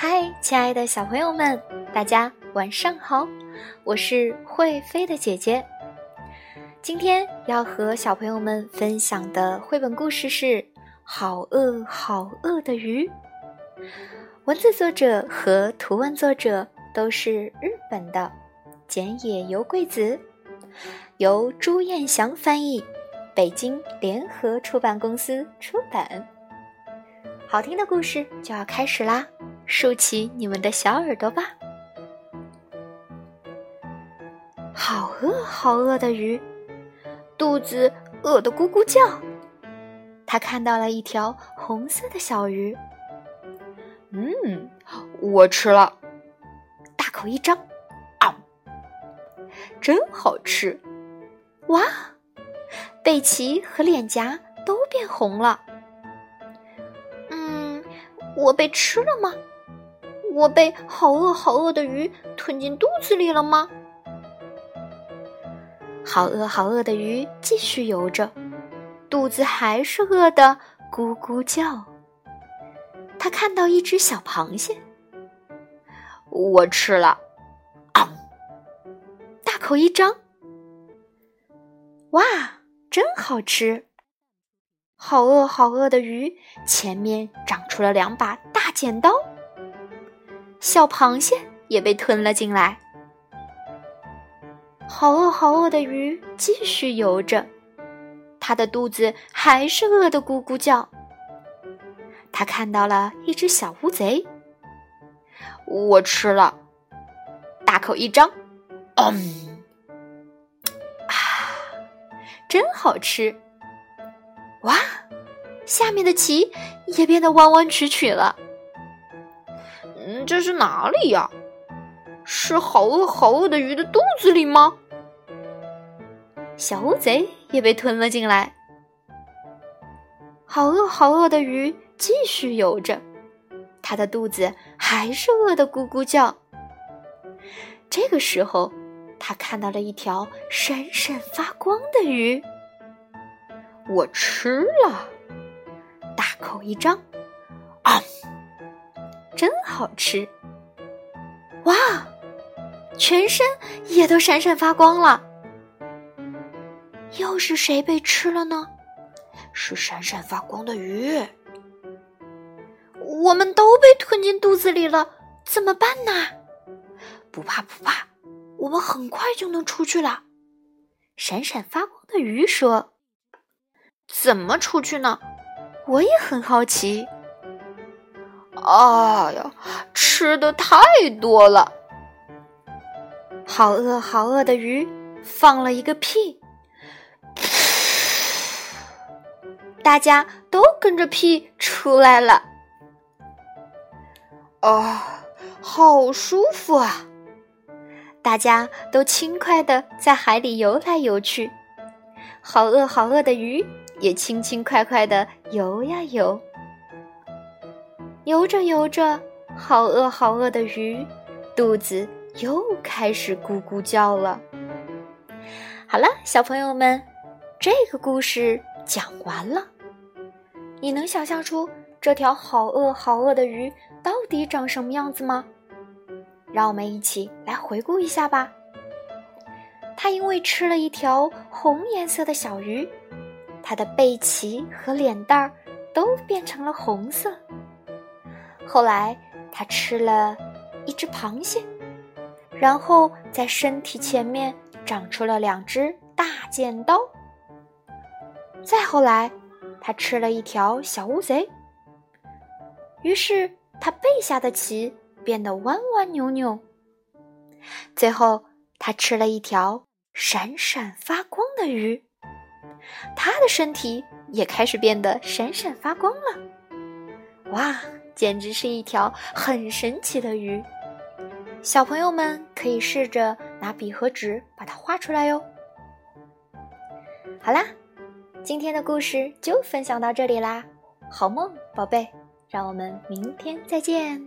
嗨，亲爱的小朋友们，大家晚上好！我是会飞的姐姐。今天要和小朋友们分享的绘本故事是《好饿好饿的鱼》。文字作者和图文作者都是日本的简野由贵子，由朱彦祥翻译，北京联合出版公司出版。好听的故事就要开始啦！竖起你们的小耳朵吧。好饿好饿的鱼，肚子饿得咕咕叫。他看到了一条红色的小鱼，嗯，我吃了，大口一张，啊，真好吃！哇，背鳍和脸颊都变红了。嗯，我被吃了吗？我被好饿好饿的鱼吞进肚子里了吗？好饿好饿的鱼继续游着，肚子还是饿得咕咕叫。他看到一只小螃蟹，我吃了，大口一张，哇，真好吃！好饿好饿的鱼前面长出了两把大剪刀。小螃蟹也被吞了进来。好饿好饿的鱼继续游着，它的肚子还是饿得咕咕叫。它看到了一只小乌贼，我吃了，大口一张，嗯，啊，真好吃！哇，下面的鳍也变得弯弯曲曲了。这是哪里呀？是好饿好饿的鱼的肚子里吗？小乌贼也被吞了进来。好饿好饿的鱼继续游着，它的肚子还是饿得咕咕叫。这个时候，它看到了一条闪闪发光的鱼。我吃了，大口一张，真好吃！哇，全身也都闪闪发光了。又是谁被吃了呢？是闪闪发光的鱼。我们都被吞进肚子里了，怎么办呢？不怕不怕，我们很快就能出去了。闪闪发光的鱼说：“怎么出去呢？我也很好奇。”哎呀，吃的太多了！好饿好饿的鱼放了一个屁，大家都跟着屁出来了。啊，好舒服啊！大家都轻快的在海里游来游去，好饿好饿的鱼也轻轻快快的游呀游。游着游着，好饿好饿的鱼，肚子又开始咕咕叫了。好了，小朋友们，这个故事讲完了。你能想象出这条好饿好饿的鱼到底长什么样子吗？让我们一起来回顾一下吧。它因为吃了一条红颜色的小鱼，它的背鳍和脸蛋儿都变成了红色。后来，他吃了一只螃蟹，然后在身体前面长出了两只大剪刀。再后来，他吃了一条小乌贼，于是他背下的鳍变得弯弯扭扭。最后，他吃了一条闪闪发光的鱼，他的身体也开始变得闪闪发光了。哇！简直是一条很神奇的鱼，小朋友们可以试着拿笔和纸把它画出来哟。好啦，今天的故事就分享到这里啦，好梦，宝贝，让我们明天再见。